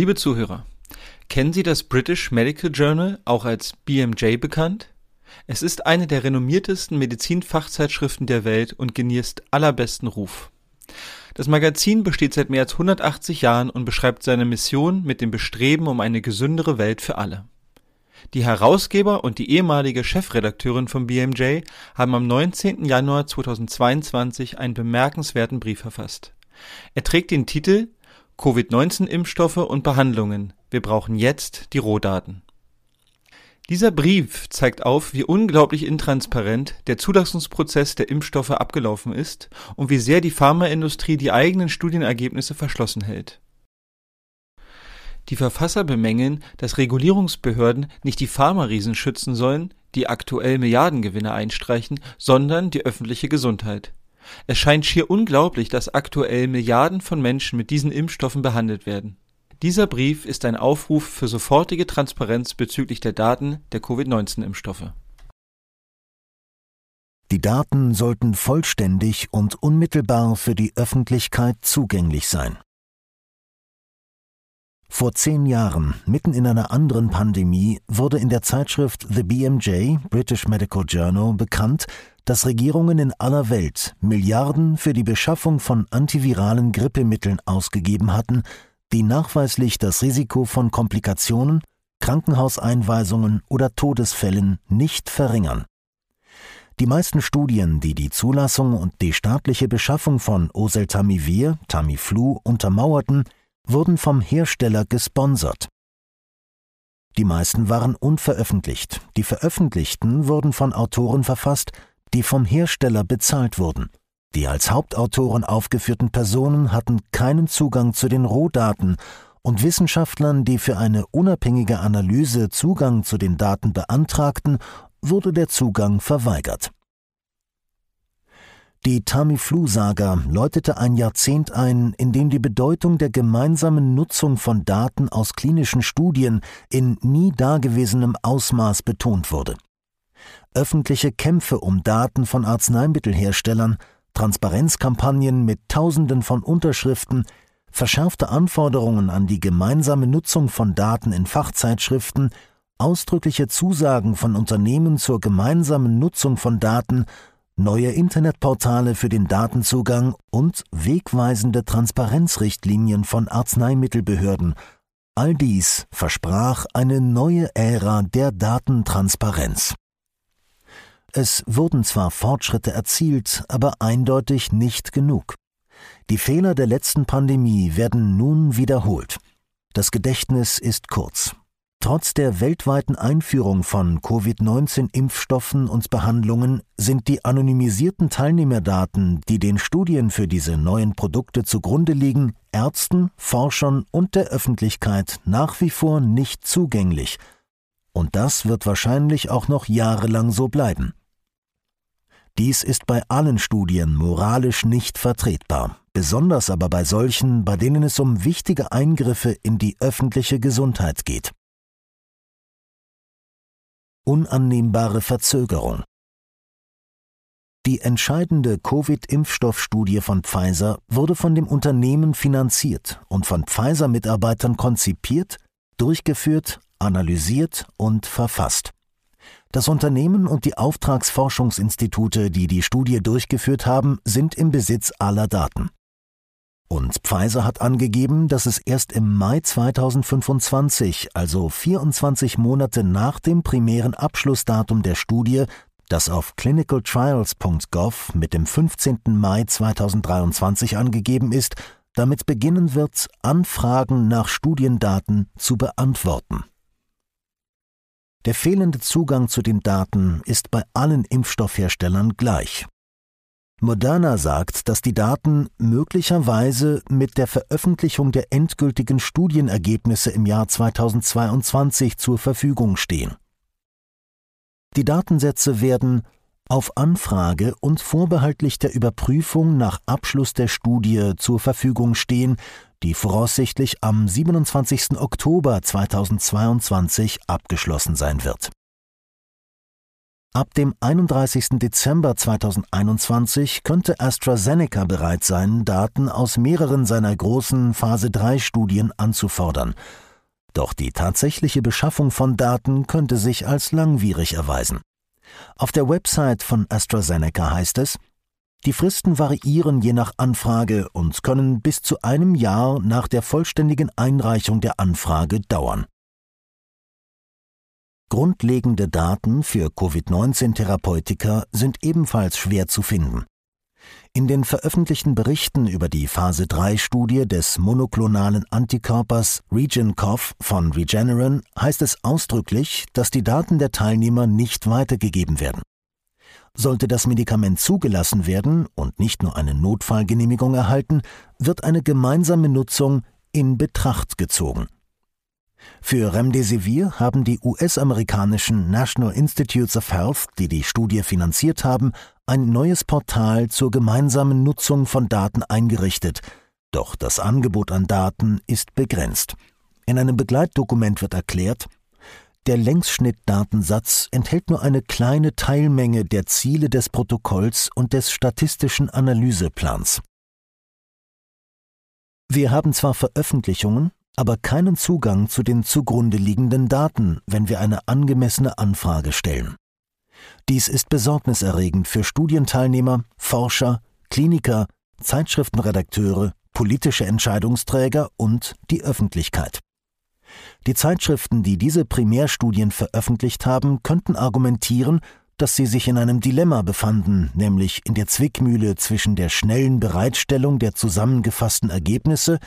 Liebe Zuhörer, kennen Sie das British Medical Journal, auch als BMJ bekannt? Es ist eine der renommiertesten Medizinfachzeitschriften der Welt und genießt allerbesten Ruf. Das Magazin besteht seit mehr als 180 Jahren und beschreibt seine Mission mit dem Bestreben um eine gesündere Welt für alle. Die Herausgeber und die ehemalige Chefredakteurin von BMJ haben am 19. Januar 2022 einen bemerkenswerten Brief verfasst. Er trägt den Titel Covid-19-Impfstoffe und Behandlungen. Wir brauchen jetzt die Rohdaten. Dieser Brief zeigt auf, wie unglaublich intransparent der Zulassungsprozess der Impfstoffe abgelaufen ist und wie sehr die Pharmaindustrie die eigenen Studienergebnisse verschlossen hält. Die Verfasser bemängeln, dass Regulierungsbehörden nicht die Pharmariesen schützen sollen, die aktuell Milliardengewinne einstreichen, sondern die öffentliche Gesundheit. Es scheint schier unglaublich, dass aktuell Milliarden von Menschen mit diesen Impfstoffen behandelt werden. Dieser Brief ist ein Aufruf für sofortige Transparenz bezüglich der Daten der Covid-19-Impfstoffe. Die Daten sollten vollständig und unmittelbar für die Öffentlichkeit zugänglich sein. Vor zehn Jahren, mitten in einer anderen Pandemie, wurde in der Zeitschrift The BMJ, British Medical Journal, bekannt, dass Regierungen in aller Welt Milliarden für die Beschaffung von antiviralen Grippemitteln ausgegeben hatten, die nachweislich das Risiko von Komplikationen, Krankenhauseinweisungen oder Todesfällen nicht verringern. Die meisten Studien, die die Zulassung und die staatliche Beschaffung von Oseltamivir, Tamiflu untermauerten, wurden vom Hersteller gesponsert. Die meisten waren unveröffentlicht, die veröffentlichten wurden von Autoren verfasst, die vom Hersteller bezahlt wurden. Die als Hauptautoren aufgeführten Personen hatten keinen Zugang zu den Rohdaten und Wissenschaftlern, die für eine unabhängige Analyse Zugang zu den Daten beantragten, wurde der Zugang verweigert. Die Tamiflu-Saga läutete ein Jahrzehnt ein, in dem die Bedeutung der gemeinsamen Nutzung von Daten aus klinischen Studien in nie dagewesenem Ausmaß betont wurde. Öffentliche Kämpfe um Daten von Arzneimittelherstellern, Transparenzkampagnen mit Tausenden von Unterschriften, verschärfte Anforderungen an die gemeinsame Nutzung von Daten in Fachzeitschriften, ausdrückliche Zusagen von Unternehmen zur gemeinsamen Nutzung von Daten neue Internetportale für den Datenzugang und wegweisende Transparenzrichtlinien von Arzneimittelbehörden. All dies versprach eine neue Ära der Datentransparenz. Es wurden zwar Fortschritte erzielt, aber eindeutig nicht genug. Die Fehler der letzten Pandemie werden nun wiederholt. Das Gedächtnis ist kurz. Trotz der weltweiten Einführung von Covid-19-Impfstoffen und Behandlungen sind die anonymisierten Teilnehmerdaten, die den Studien für diese neuen Produkte zugrunde liegen, Ärzten, Forschern und der Öffentlichkeit nach wie vor nicht zugänglich. Und das wird wahrscheinlich auch noch jahrelang so bleiben. Dies ist bei allen Studien moralisch nicht vertretbar, besonders aber bei solchen, bei denen es um wichtige Eingriffe in die öffentliche Gesundheit geht unannehmbare Verzögerung. Die entscheidende Covid-Impfstoffstudie von Pfizer wurde von dem Unternehmen finanziert und von Pfizer-Mitarbeitern konzipiert, durchgeführt, analysiert und verfasst. Das Unternehmen und die Auftragsforschungsinstitute, die die Studie durchgeführt haben, sind im Besitz aller Daten. Und Pfizer hat angegeben, dass es erst im Mai 2025, also 24 Monate nach dem primären Abschlussdatum der Studie, das auf clinicaltrials.gov mit dem 15. Mai 2023 angegeben ist, damit beginnen wird, Anfragen nach Studiendaten zu beantworten. Der fehlende Zugang zu den Daten ist bei allen Impfstoffherstellern gleich. Moderna sagt, dass die Daten möglicherweise mit der Veröffentlichung der endgültigen Studienergebnisse im Jahr 2022 zur Verfügung stehen. Die Datensätze werden auf Anfrage und vorbehaltlich der Überprüfung nach Abschluss der Studie zur Verfügung stehen, die voraussichtlich am 27. Oktober 2022 abgeschlossen sein wird Ab dem 31. Dezember 2021 könnte AstraZeneca bereit sein, Daten aus mehreren seiner großen Phase 3 Studien anzufordern. Doch die tatsächliche Beschaffung von Daten könnte sich als langwierig erweisen. Auf der Website von AstraZeneca heißt es, die Fristen variieren je nach Anfrage und können bis zu einem Jahr nach der vollständigen Einreichung der Anfrage dauern. Grundlegende Daten für Covid-19-Therapeutika sind ebenfalls schwer zu finden. In den veröffentlichten Berichten über die Phase 3-Studie des monoklonalen Antikörpers RegenCov von Regeneron heißt es ausdrücklich, dass die Daten der Teilnehmer nicht weitergegeben werden. Sollte das Medikament zugelassen werden und nicht nur eine Notfallgenehmigung erhalten, wird eine gemeinsame Nutzung in Betracht gezogen. Für Remdesivir haben die US-amerikanischen National Institutes of Health, die die Studie finanziert haben, ein neues Portal zur gemeinsamen Nutzung von Daten eingerichtet. Doch das Angebot an Daten ist begrenzt. In einem Begleitdokument wird erklärt, der Längsschnittdatensatz enthält nur eine kleine Teilmenge der Ziele des Protokolls und des statistischen Analyseplans. Wir haben zwar Veröffentlichungen, aber keinen Zugang zu den zugrunde liegenden Daten, wenn wir eine angemessene Anfrage stellen. Dies ist besorgniserregend für Studienteilnehmer, Forscher, Kliniker, Zeitschriftenredakteure, politische Entscheidungsträger und die Öffentlichkeit. Die Zeitschriften, die diese Primärstudien veröffentlicht haben, könnten argumentieren, dass sie sich in einem Dilemma befanden, nämlich in der Zwickmühle zwischen der schnellen Bereitstellung der zusammengefassten Ergebnisse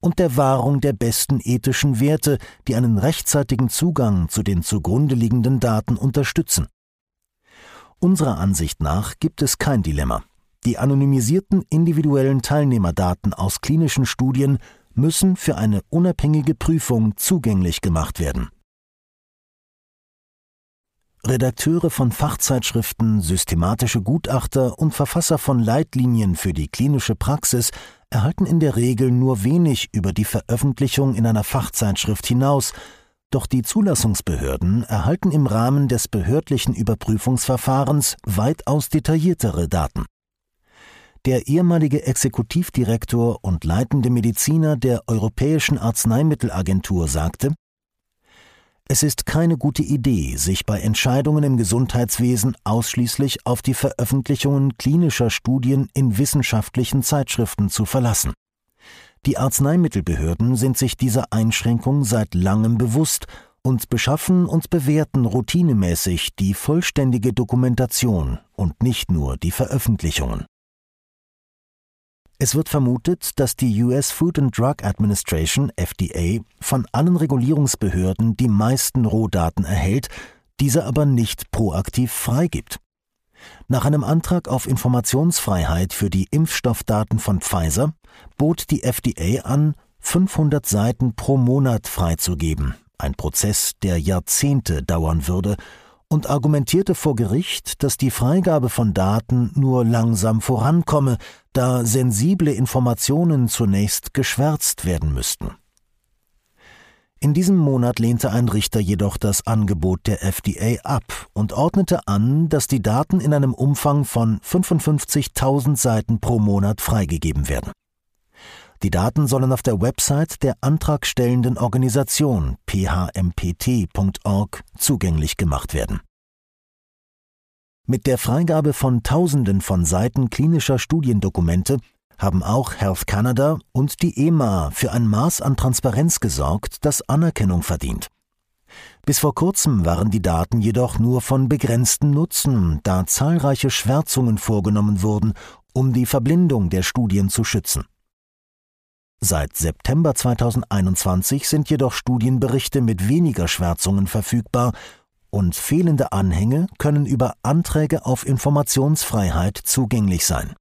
und der Wahrung der besten ethischen Werte, die einen rechtzeitigen Zugang zu den zugrunde liegenden Daten unterstützen. Unserer Ansicht nach gibt es kein Dilemma. Die anonymisierten individuellen Teilnehmerdaten aus klinischen Studien müssen für eine unabhängige Prüfung zugänglich gemacht werden. Redakteure von Fachzeitschriften, systematische Gutachter und Verfasser von Leitlinien für die klinische Praxis erhalten in der Regel nur wenig über die Veröffentlichung in einer Fachzeitschrift hinaus, doch die Zulassungsbehörden erhalten im Rahmen des behördlichen Überprüfungsverfahrens weitaus detailliertere Daten. Der ehemalige Exekutivdirektor und leitende Mediziner der Europäischen Arzneimittelagentur sagte, es ist keine gute Idee, sich bei Entscheidungen im Gesundheitswesen ausschließlich auf die Veröffentlichungen klinischer Studien in wissenschaftlichen Zeitschriften zu verlassen. Die Arzneimittelbehörden sind sich dieser Einschränkung seit langem bewusst und beschaffen und bewerten routinemäßig die vollständige Dokumentation und nicht nur die Veröffentlichungen. Es wird vermutet, dass die US Food and Drug Administration FDA von allen Regulierungsbehörden die meisten Rohdaten erhält, diese aber nicht proaktiv freigibt. Nach einem Antrag auf Informationsfreiheit für die Impfstoffdaten von Pfizer bot die FDA an, 500 Seiten pro Monat freizugeben, ein Prozess, der Jahrzehnte dauern würde und argumentierte vor Gericht, dass die Freigabe von Daten nur langsam vorankomme, da sensible Informationen zunächst geschwärzt werden müssten. In diesem Monat lehnte ein Richter jedoch das Angebot der FDA ab und ordnete an, dass die Daten in einem Umfang von 55.000 Seiten pro Monat freigegeben werden. Die Daten sollen auf der Website der antragstellenden Organisation phmpt.org zugänglich gemacht werden. Mit der Freigabe von Tausenden von Seiten klinischer Studiendokumente haben auch Health Canada und die EMA für ein Maß an Transparenz gesorgt, das Anerkennung verdient. Bis vor kurzem waren die Daten jedoch nur von begrenztem Nutzen, da zahlreiche Schwärzungen vorgenommen wurden, um die Verblindung der Studien zu schützen. Seit September 2021 sind jedoch Studienberichte mit weniger Schwärzungen verfügbar und fehlende Anhänge können über Anträge auf Informationsfreiheit zugänglich sein.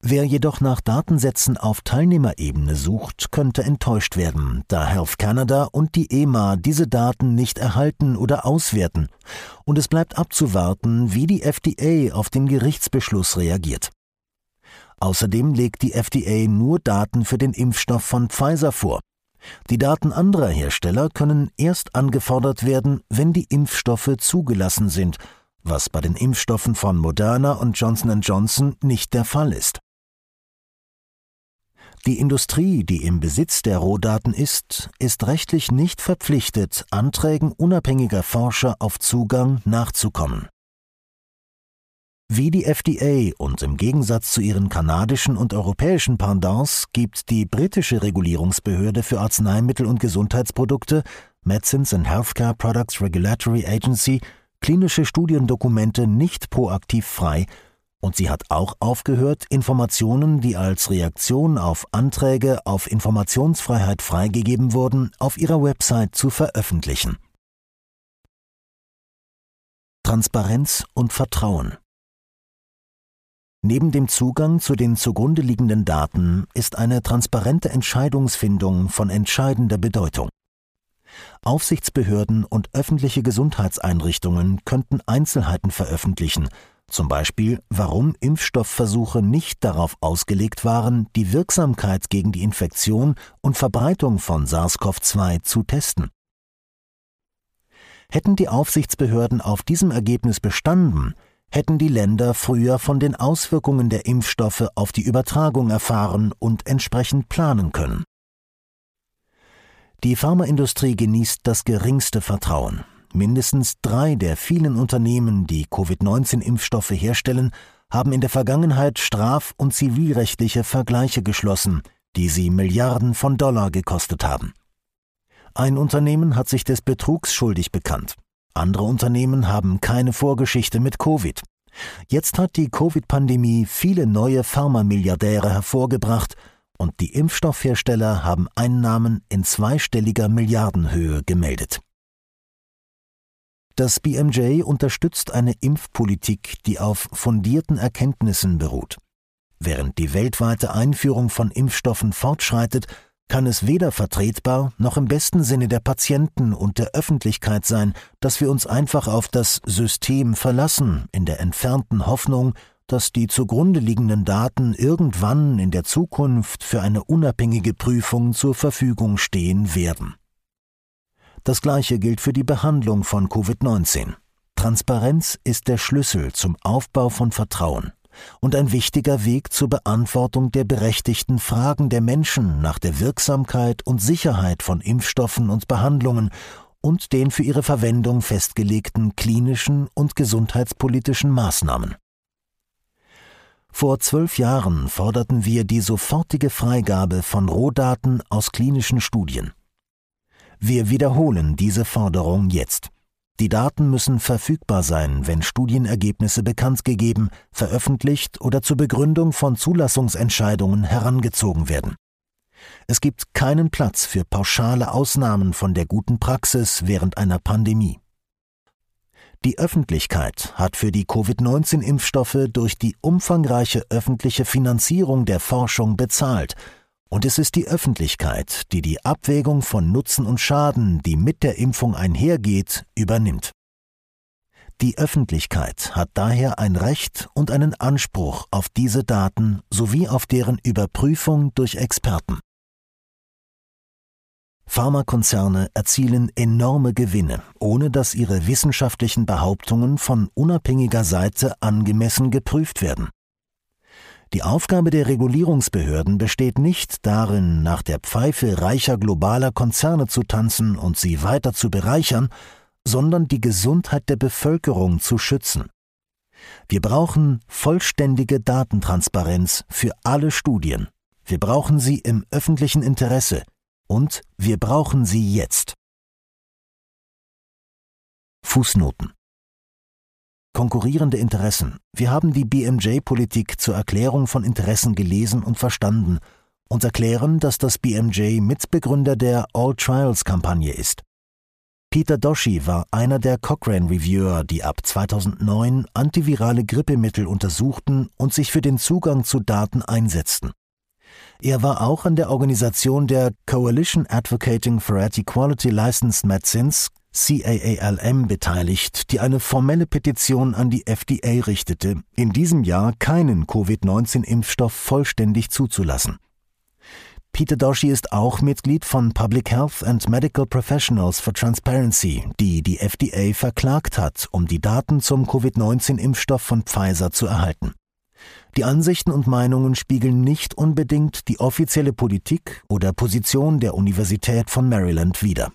Wer jedoch nach Datensätzen auf Teilnehmerebene sucht, könnte enttäuscht werden, da Health Canada und die EMA diese Daten nicht erhalten oder auswerten, und es bleibt abzuwarten, wie die FDA auf den Gerichtsbeschluss reagiert. Außerdem legt die FDA nur Daten für den Impfstoff von Pfizer vor. Die Daten anderer Hersteller können erst angefordert werden, wenn die Impfstoffe zugelassen sind, was bei den Impfstoffen von Moderna und Johnson Johnson nicht der Fall ist. Die Industrie, die im Besitz der Rohdaten ist, ist rechtlich nicht verpflichtet, Anträgen unabhängiger Forscher auf Zugang nachzukommen. Wie die FDA und im Gegensatz zu ihren kanadischen und europäischen Pendants gibt die britische Regulierungsbehörde für Arzneimittel und Gesundheitsprodukte Medicines and Healthcare Products Regulatory Agency klinische Studiendokumente nicht proaktiv frei und sie hat auch aufgehört, Informationen, die als Reaktion auf Anträge auf Informationsfreiheit freigegeben wurden, auf ihrer Website zu veröffentlichen. Transparenz und Vertrauen Neben dem Zugang zu den zugrunde liegenden Daten ist eine transparente Entscheidungsfindung von entscheidender Bedeutung. Aufsichtsbehörden und öffentliche Gesundheitseinrichtungen könnten Einzelheiten veröffentlichen, zum Beispiel warum Impfstoffversuche nicht darauf ausgelegt waren, die Wirksamkeit gegen die Infektion und Verbreitung von SARS-CoV-2 zu testen. Hätten die Aufsichtsbehörden auf diesem Ergebnis bestanden, hätten die Länder früher von den Auswirkungen der Impfstoffe auf die Übertragung erfahren und entsprechend planen können. Die Pharmaindustrie genießt das geringste Vertrauen. Mindestens drei der vielen Unternehmen, die Covid-19-Impfstoffe herstellen, haben in der Vergangenheit straf- und zivilrechtliche Vergleiche geschlossen, die sie Milliarden von Dollar gekostet haben. Ein Unternehmen hat sich des Betrugs schuldig bekannt. Andere Unternehmen haben keine Vorgeschichte mit Covid. Jetzt hat die Covid-Pandemie viele neue Pharmamilliardäre hervorgebracht und die Impfstoffhersteller haben Einnahmen in zweistelliger Milliardenhöhe gemeldet. Das BMJ unterstützt eine Impfpolitik, die auf fundierten Erkenntnissen beruht. Während die weltweite Einführung von Impfstoffen fortschreitet, kann es weder vertretbar noch im besten Sinne der Patienten und der Öffentlichkeit sein, dass wir uns einfach auf das System verlassen, in der entfernten Hoffnung, dass die zugrunde liegenden Daten irgendwann in der Zukunft für eine unabhängige Prüfung zur Verfügung stehen werden. Das gleiche gilt für die Behandlung von Covid-19. Transparenz ist der Schlüssel zum Aufbau von Vertrauen und ein wichtiger Weg zur Beantwortung der berechtigten Fragen der Menschen nach der Wirksamkeit und Sicherheit von Impfstoffen und Behandlungen und den für ihre Verwendung festgelegten klinischen und gesundheitspolitischen Maßnahmen. Vor zwölf Jahren forderten wir die sofortige Freigabe von Rohdaten aus klinischen Studien. Wir wiederholen diese Forderung jetzt. Die Daten müssen verfügbar sein, wenn Studienergebnisse bekannt gegeben, veröffentlicht oder zur Begründung von Zulassungsentscheidungen herangezogen werden. Es gibt keinen Platz für pauschale Ausnahmen von der guten Praxis während einer Pandemie. Die Öffentlichkeit hat für die Covid-19-Impfstoffe durch die umfangreiche öffentliche Finanzierung der Forschung bezahlt und es ist die Öffentlichkeit, die die Abwägung von Nutzen und Schaden, die mit der Impfung einhergeht, übernimmt. Die Öffentlichkeit hat daher ein Recht und einen Anspruch auf diese Daten sowie auf deren Überprüfung durch Experten. Pharmakonzerne erzielen enorme Gewinne, ohne dass ihre wissenschaftlichen Behauptungen von unabhängiger Seite angemessen geprüft werden. Die Aufgabe der Regulierungsbehörden besteht nicht darin, nach der Pfeife reicher globaler Konzerne zu tanzen und sie weiter zu bereichern, sondern die Gesundheit der Bevölkerung zu schützen. Wir brauchen vollständige Datentransparenz für alle Studien. Wir brauchen sie im öffentlichen Interesse und wir brauchen sie jetzt. Fußnoten konkurrierende Interessen. Wir haben die BMJ-Politik zur Erklärung von Interessen gelesen und verstanden und erklären, dass das BMJ Mitbegründer der All Trials-Kampagne ist. Peter Doshi war einer der Cochrane-Reviewer, die ab 2009 antivirale Grippemittel untersuchten und sich für den Zugang zu Daten einsetzten. Er war auch an der Organisation der Coalition Advocating for Anti-Quality Licensed Medicines CAALM beteiligt, die eine formelle Petition an die FDA richtete, in diesem Jahr keinen Covid-19-Impfstoff vollständig zuzulassen. Peter Doshi ist auch Mitglied von Public Health and Medical Professionals for Transparency, die die FDA verklagt hat, um die Daten zum Covid-19-Impfstoff von Pfizer zu erhalten. Die Ansichten und Meinungen spiegeln nicht unbedingt die offizielle Politik oder Position der Universität von Maryland wider.